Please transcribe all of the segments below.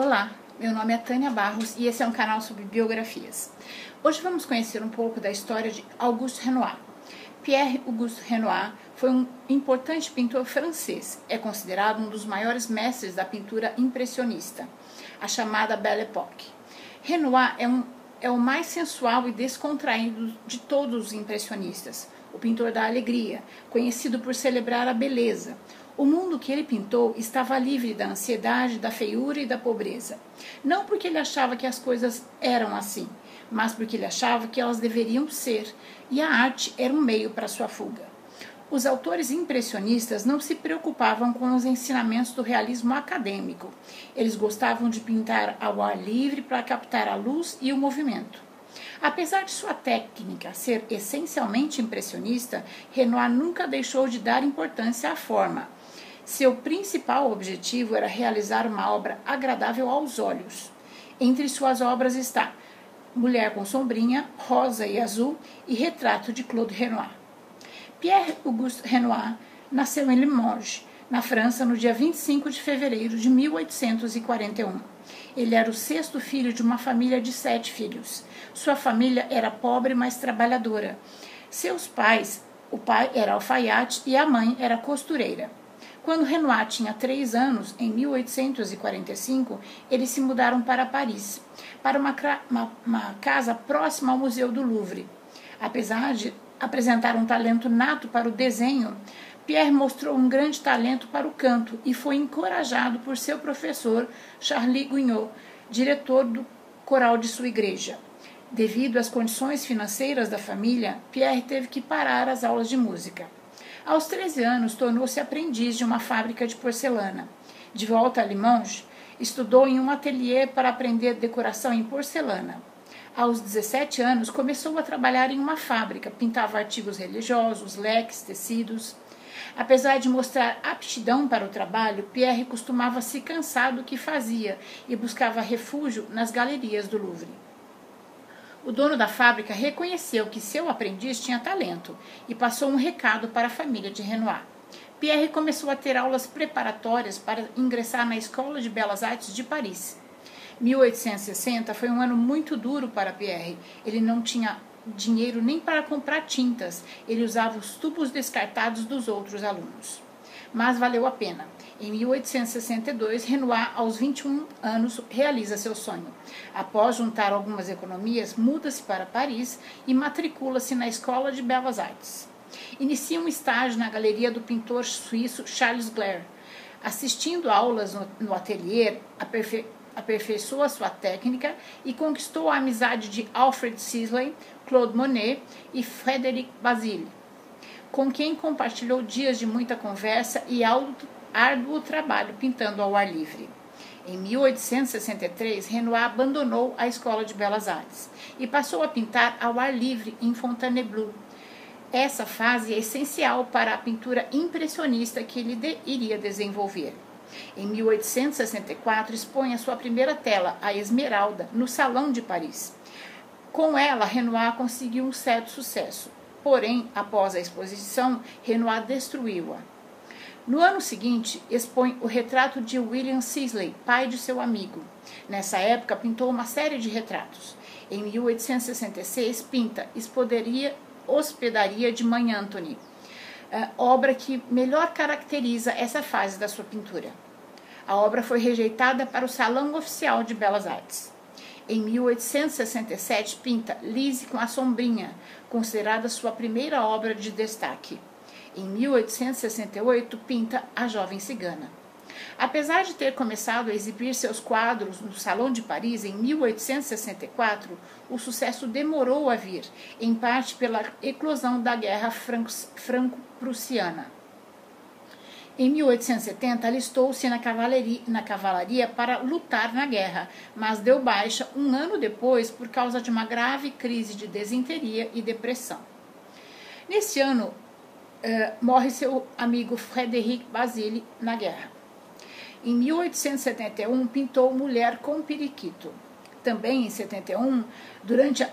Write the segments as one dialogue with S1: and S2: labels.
S1: Olá, meu nome é Tânia Barros e esse é um canal sobre biografias. Hoje vamos conhecer um pouco da história de Auguste Renoir. Pierre Auguste Renoir foi um importante pintor francês. É considerado um dos maiores mestres da pintura impressionista, a chamada Belle Époque. Renoir é, um, é o mais sensual e descontraído de todos os impressionistas, o pintor da alegria, conhecido por celebrar a beleza, o mundo que ele pintou estava livre da ansiedade, da feiura e da pobreza. Não porque ele achava que as coisas eram assim, mas porque ele achava que elas deveriam ser, e a arte era um meio para sua fuga. Os autores impressionistas não se preocupavam com os ensinamentos do realismo acadêmico. Eles gostavam de pintar ao ar livre para captar a luz e o movimento. Apesar de sua técnica ser essencialmente impressionista, Renoir nunca deixou de dar importância à forma. Seu principal objetivo era realizar uma obra agradável aos olhos. Entre suas obras está Mulher com Sombrinha, Rosa e Azul e Retrato de Claude Renoir. Pierre Auguste Renoir nasceu em Limoges, na França, no dia 25 de fevereiro de 1841. Ele era o sexto filho de uma família de sete filhos. Sua família era pobre, mas trabalhadora. Seus pais, o pai era alfaiate e a mãe era costureira. Quando Renoir tinha três anos, em 1845, eles se mudaram para Paris, para uma, uma, uma casa próxima ao Museu do Louvre. Apesar de apresentar um talento nato para o desenho, Pierre mostrou um grande talento para o canto e foi encorajado por seu professor Charlie Guignot, diretor do coral de sua igreja. Devido às condições financeiras da família, Pierre teve que parar as aulas de música. Aos 13 anos, tornou-se aprendiz de uma fábrica de porcelana. De volta a Limoges, estudou em um ateliê para aprender decoração em porcelana. Aos 17 anos, começou a trabalhar em uma fábrica, pintava artigos religiosos, leques, tecidos. Apesar de mostrar aptidão para o trabalho, Pierre costumava se cansar do que fazia e buscava refúgio nas galerias do Louvre. O dono da fábrica reconheceu que seu aprendiz tinha talento e passou um recado para a família de Renoir. Pierre começou a ter aulas preparatórias para ingressar na Escola de Belas Artes de Paris. 1860 foi um ano muito duro para Pierre. Ele não tinha dinheiro nem para comprar tintas, ele usava os tubos descartados dos outros alunos. Mas valeu a pena. Em 1862, Renoir, aos 21 anos, realiza seu sonho. Após juntar algumas economias, muda-se para Paris e matricula-se na Escola de Belas Artes. Inicia um estágio na galeria do pintor suíço Charles Glare. Assistindo aulas no, no ateliê, aperfei, aperfeiçoa sua técnica e conquistou a amizade de Alfred Sisley, Claude Monet e Frédéric Basile, com quem compartilhou dias de muita conversa e alto árduo trabalho pintando ao ar livre. Em 1863, Renoir abandonou a Escola de Belas Artes e passou a pintar ao ar livre em Fontainebleau. Essa fase é essencial para a pintura impressionista que ele de, iria desenvolver. Em 1864, expõe a sua primeira tela, a Esmeralda, no Salão de Paris. Com ela, Renoir conseguiu um certo sucesso. Porém, após a exposição, Renoir destruiu-a. No ano seguinte, expõe o retrato de William Sisley, pai de seu amigo. Nessa época, pintou uma série de retratos. Em 1866, pinta Hospedaria de Mãe Anthony, obra que melhor caracteriza essa fase da sua pintura. A obra foi rejeitada para o Salão Oficial de Belas Artes. Em 1867, pinta Lise com a Sombrinha, considerada sua primeira obra de destaque. Em 1868, pinta A Jovem Cigana. Apesar de ter começado a exibir seus quadros no Salão de Paris em 1864, o sucesso demorou a vir, em parte pela eclosão da Guerra Franco-Prussiana. Em 1870, alistou-se na na cavalaria para lutar na guerra, mas deu baixa um ano depois por causa de uma grave crise de desinteria e depressão. Nesse ano, uh, morre seu amigo Frederic Basile na guerra. Em 1871, pintou Mulher com Periquito. Também em 71, durante a,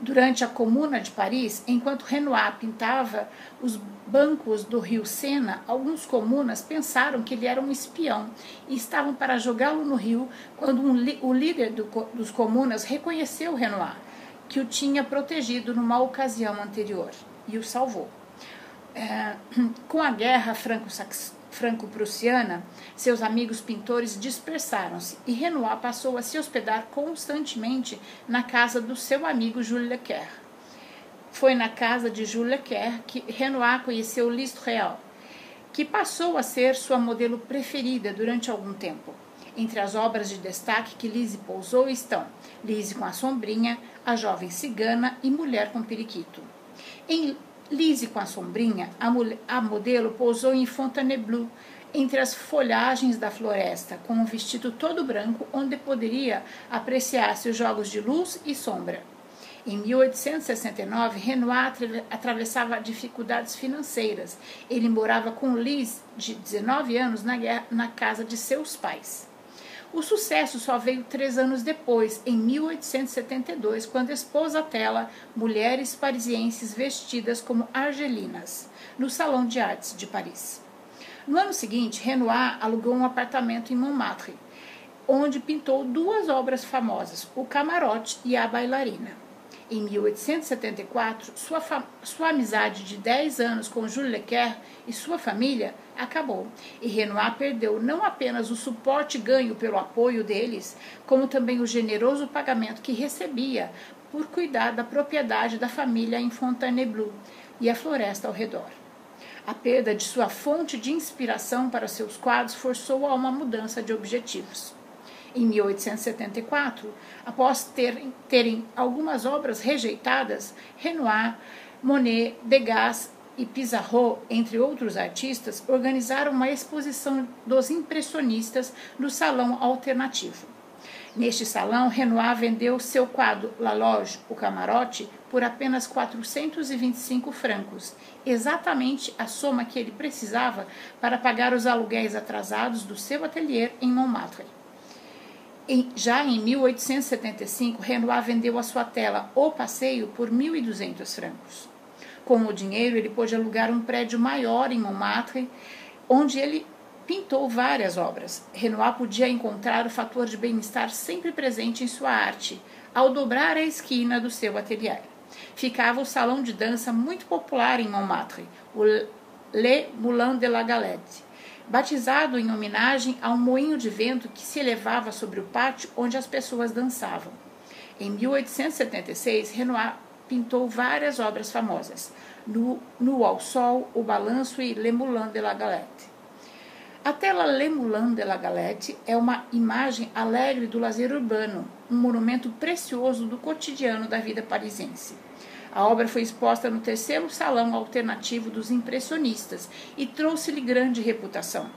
S1: Durante a Comuna de Paris, enquanto Renoir pintava os bancos do rio Sena, alguns comunas pensaram que ele era um espião e estavam para jogá-lo no rio quando um, o líder do, dos comunas reconheceu Renoir, que o tinha protegido numa ocasião anterior, e o salvou. É, com a guerra franco-prussiana, seus amigos pintores dispersaram-se e Renoir passou a se hospedar constantemente na casa do seu amigo Jules Lequer. Foi na casa de Jules Lequer que Renoir conheceu Liszt Real, que passou a ser sua modelo preferida durante algum tempo. Entre as obras de destaque que Lise pousou estão Lise com a Sombrinha, A Jovem Cigana e Mulher com Periquito. Em Lise com a Sombrinha, a, mulher, a modelo pousou em Fontainebleau, entre as folhagens da floresta, com um vestido todo branco, onde poderia apreciar-se os jogos de luz e sombra. Em 1869, Renoir atravessava dificuldades financeiras. Ele morava com Liz, de 19 anos, na, guerra, na casa de seus pais. O sucesso só veio três anos depois, em 1872, quando expôs à tela mulheres parisienses vestidas como argelinas, no Salão de Artes de Paris. No ano seguinte, Renoir alugou um apartamento em Montmartre, onde pintou duas obras famosas, O Camarote e A Bailarina. Em 1874, sua, sua amizade de 10 anos com Jules Lequer e sua família acabou, e Renoir perdeu não apenas o suporte ganho pelo apoio deles, como também o generoso pagamento que recebia por cuidar da propriedade da família em Fontainebleau e a floresta ao redor. A perda de sua fonte de inspiração para seus quadros forçou a uma mudança de objetivos em 1874, após terem, terem algumas obras rejeitadas, Renoir, Monet, Degas e Pissarro, entre outros artistas, organizaram uma exposição dos impressionistas no Salão Alternativo. Neste salão, Renoir vendeu seu quadro La Loge, o camarote, por apenas 425 francos, exatamente a soma que ele precisava para pagar os aluguéis atrasados do seu ateliê em Montmartre. Em, já em 1875, Renoir vendeu a sua tela O Passeio por 1.200 francos. Com o dinheiro, ele pôde alugar um prédio maior em Montmartre, onde ele pintou várias obras. Renoir podia encontrar o fator de bem-estar sempre presente em sua arte, ao dobrar a esquina do seu ateliê. Ficava o salão de dança muito popular em Montmartre, o Le Moulin de la Galette batizado em homenagem a um moinho de vento que se elevava sobre o pátio onde as pessoas dançavam. Em 1876, Renoir pintou várias obras famosas, no, ao Sol, O Balanço e Le Moulin de la Galette. A tela Le Moulin de la Galette é uma imagem alegre do lazer urbano, um monumento precioso do cotidiano da vida parisiense. A obra foi exposta no terceiro salão alternativo dos impressionistas e trouxe-lhe grande reputação.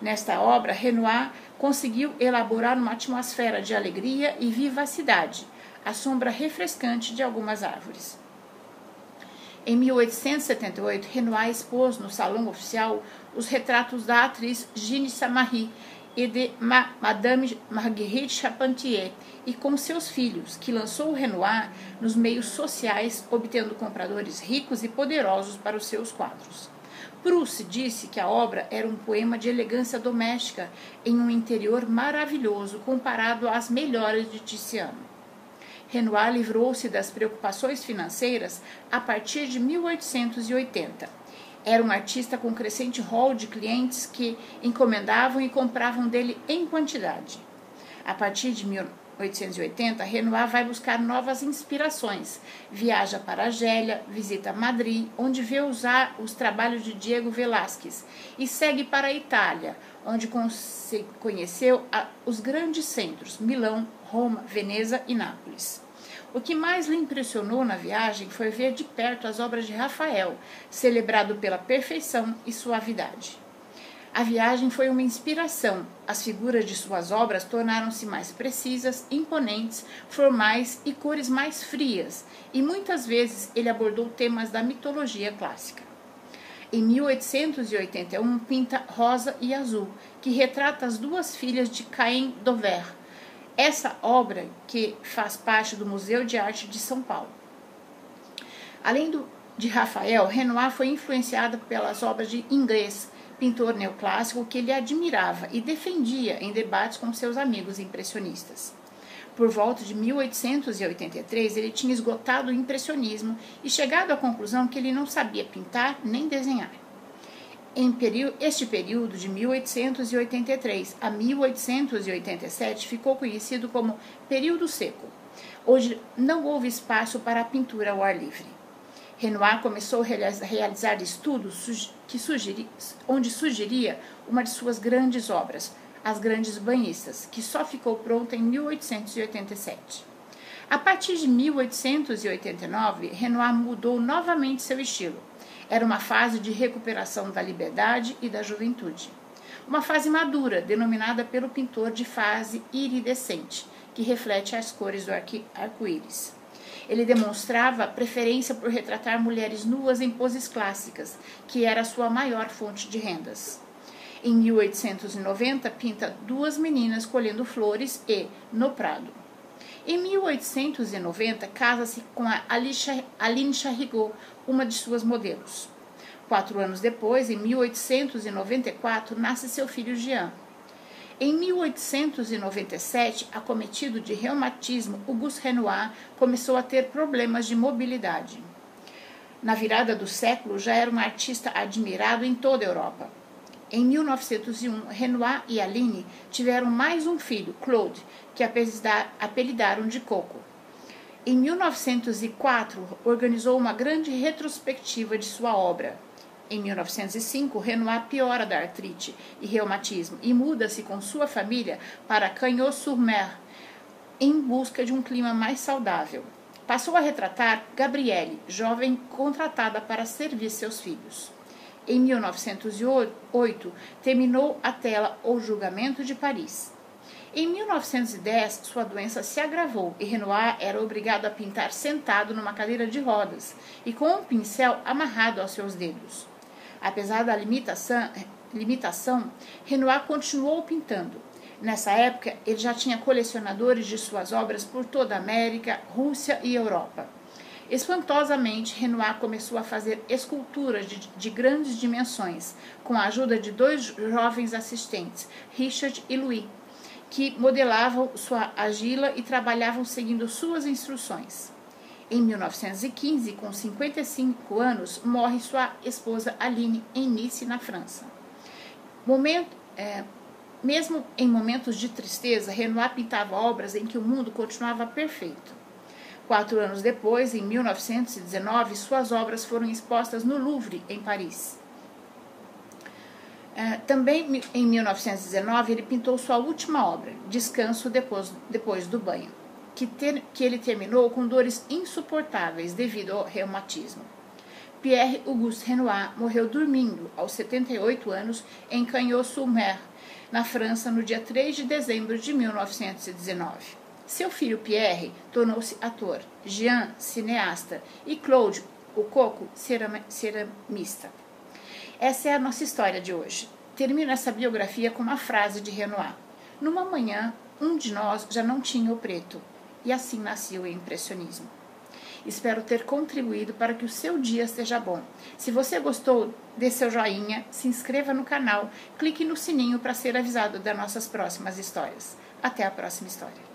S1: Nesta obra, Renoir conseguiu elaborar uma atmosfera de alegria e vivacidade, a sombra refrescante de algumas árvores. Em 1878, Renoir expôs no salão oficial os retratos da atriz Jeanne Samary e de Ma Madame Marguerite Charpentier e com seus filhos, que lançou o Renoir nos meios sociais, obtendo compradores ricos e poderosos para os seus quadros. Proust disse que a obra era um poema de elegância doméstica em um interior maravilhoso comparado às melhores de Tiziano. Renoir livrou-se das preocupações financeiras a partir de 1880 era um artista com crescente rol de clientes que encomendavam e compravam dele em quantidade. A partir de 1880, Renoir vai buscar novas inspirações. Viaja para Argélia, visita Madrid, onde vê usar os trabalhos de Diego Velázquez, e segue para a Itália, onde conheceu os grandes centros: Milão, Roma, Veneza e Nápoles. O que mais lhe impressionou na viagem foi ver de perto as obras de Rafael, celebrado pela perfeição e suavidade. A viagem foi uma inspiração. As figuras de suas obras tornaram-se mais precisas, imponentes, formais e cores mais frias, e muitas vezes ele abordou temas da mitologia clássica. Em 1881, pinta Rosa e Azul, que retrata as duas filhas de Caen Dover, essa obra, que faz parte do Museu de Arte de São Paulo. Além do, de Rafael, Renoir foi influenciado pelas obras de inglês, pintor neoclássico que ele admirava e defendia em debates com seus amigos impressionistas. Por volta de 1883, ele tinha esgotado o impressionismo e chegado à conclusão que ele não sabia pintar nem desenhar. Este período de 1883 a 1887 ficou conhecido como período seco. Hoje não houve espaço para a pintura ao ar livre. Renoir começou a realizar estudos que sugeri, onde sugeria uma de suas grandes obras, As Grandes Banhistas, que só ficou pronta em 1887. A partir de 1889, Renoir mudou novamente seu estilo era uma fase de recuperação da liberdade e da juventude. Uma fase madura, denominada pelo pintor de fase iridescente, que reflete as cores do arco-íris. Ele demonstrava preferência por retratar mulheres nuas em poses clássicas, que era sua maior fonte de rendas. Em 1890, pinta duas meninas colhendo flores e No Prado. Em 1890, casa-se com a Aline Charrigot, uma de suas modelos. Quatro anos depois, em 1894, nasce seu filho Jean. Em 1897, acometido de reumatismo, Auguste Renoir começou a ter problemas de mobilidade. Na virada do século, já era um artista admirado em toda a Europa. Em 1901, Renoir e Aline tiveram mais um filho, Claude, que apelidaram de Coco. Em 1904, organizou uma grande retrospectiva de sua obra. Em 1905, Renoir piora da artrite e reumatismo e muda-se com sua família para Cagnols-sur-Mer em busca de um clima mais saudável. Passou a retratar Gabrielle, jovem contratada para servir seus filhos. Em 1908, terminou a tela O Julgamento de Paris. Em 1910, sua doença se agravou e Renoir era obrigado a pintar sentado numa cadeira de rodas e com um pincel amarrado aos seus dedos. Apesar da limitação, limitação Renoir continuou pintando. Nessa época, ele já tinha colecionadores de suas obras por toda a América, Rússia e Europa. Espantosamente, Renoir começou a fazer esculturas de, de, grandes dimensões, com a ajuda de dois jovens assistentes, Richard e Louis, que modelavam sua agila e trabalhavam seguindo suas instruções. Em 1915, com 55 anos, morre sua esposa Aline em Nice, na França. Momento, é, mesmo em momentos de tristeza, Renoir pintava obras em que o mundo continuava perfeito. Quatro anos depois, em 1919, suas obras foram expostas no Louvre, em Paris. É, também em 1919 ele pintou sua última obra, Descanso depois, depois do banho, que, ter, que ele terminou com dores insuportáveis devido ao reumatismo. Pierre Auguste Renoir morreu dormindo aos 78 anos em Cagnols-sur-Mer, na França, no dia 3 de dezembro de 1919. Seu filho Pierre tornou-se ator, Jean, cineasta, e Claude, o Coco, ceramista. Essa é a nossa história de hoje. Termino essa biografia com uma frase de Renoir. Numa manhã, um de nós já não tinha o preto, e assim nasceu o impressionismo. Espero ter contribuído para que o seu dia seja bom. Se você gostou, dê seu joinha, se inscreva no canal, clique no sininho para ser avisado das nossas próximas histórias. Até a próxima história.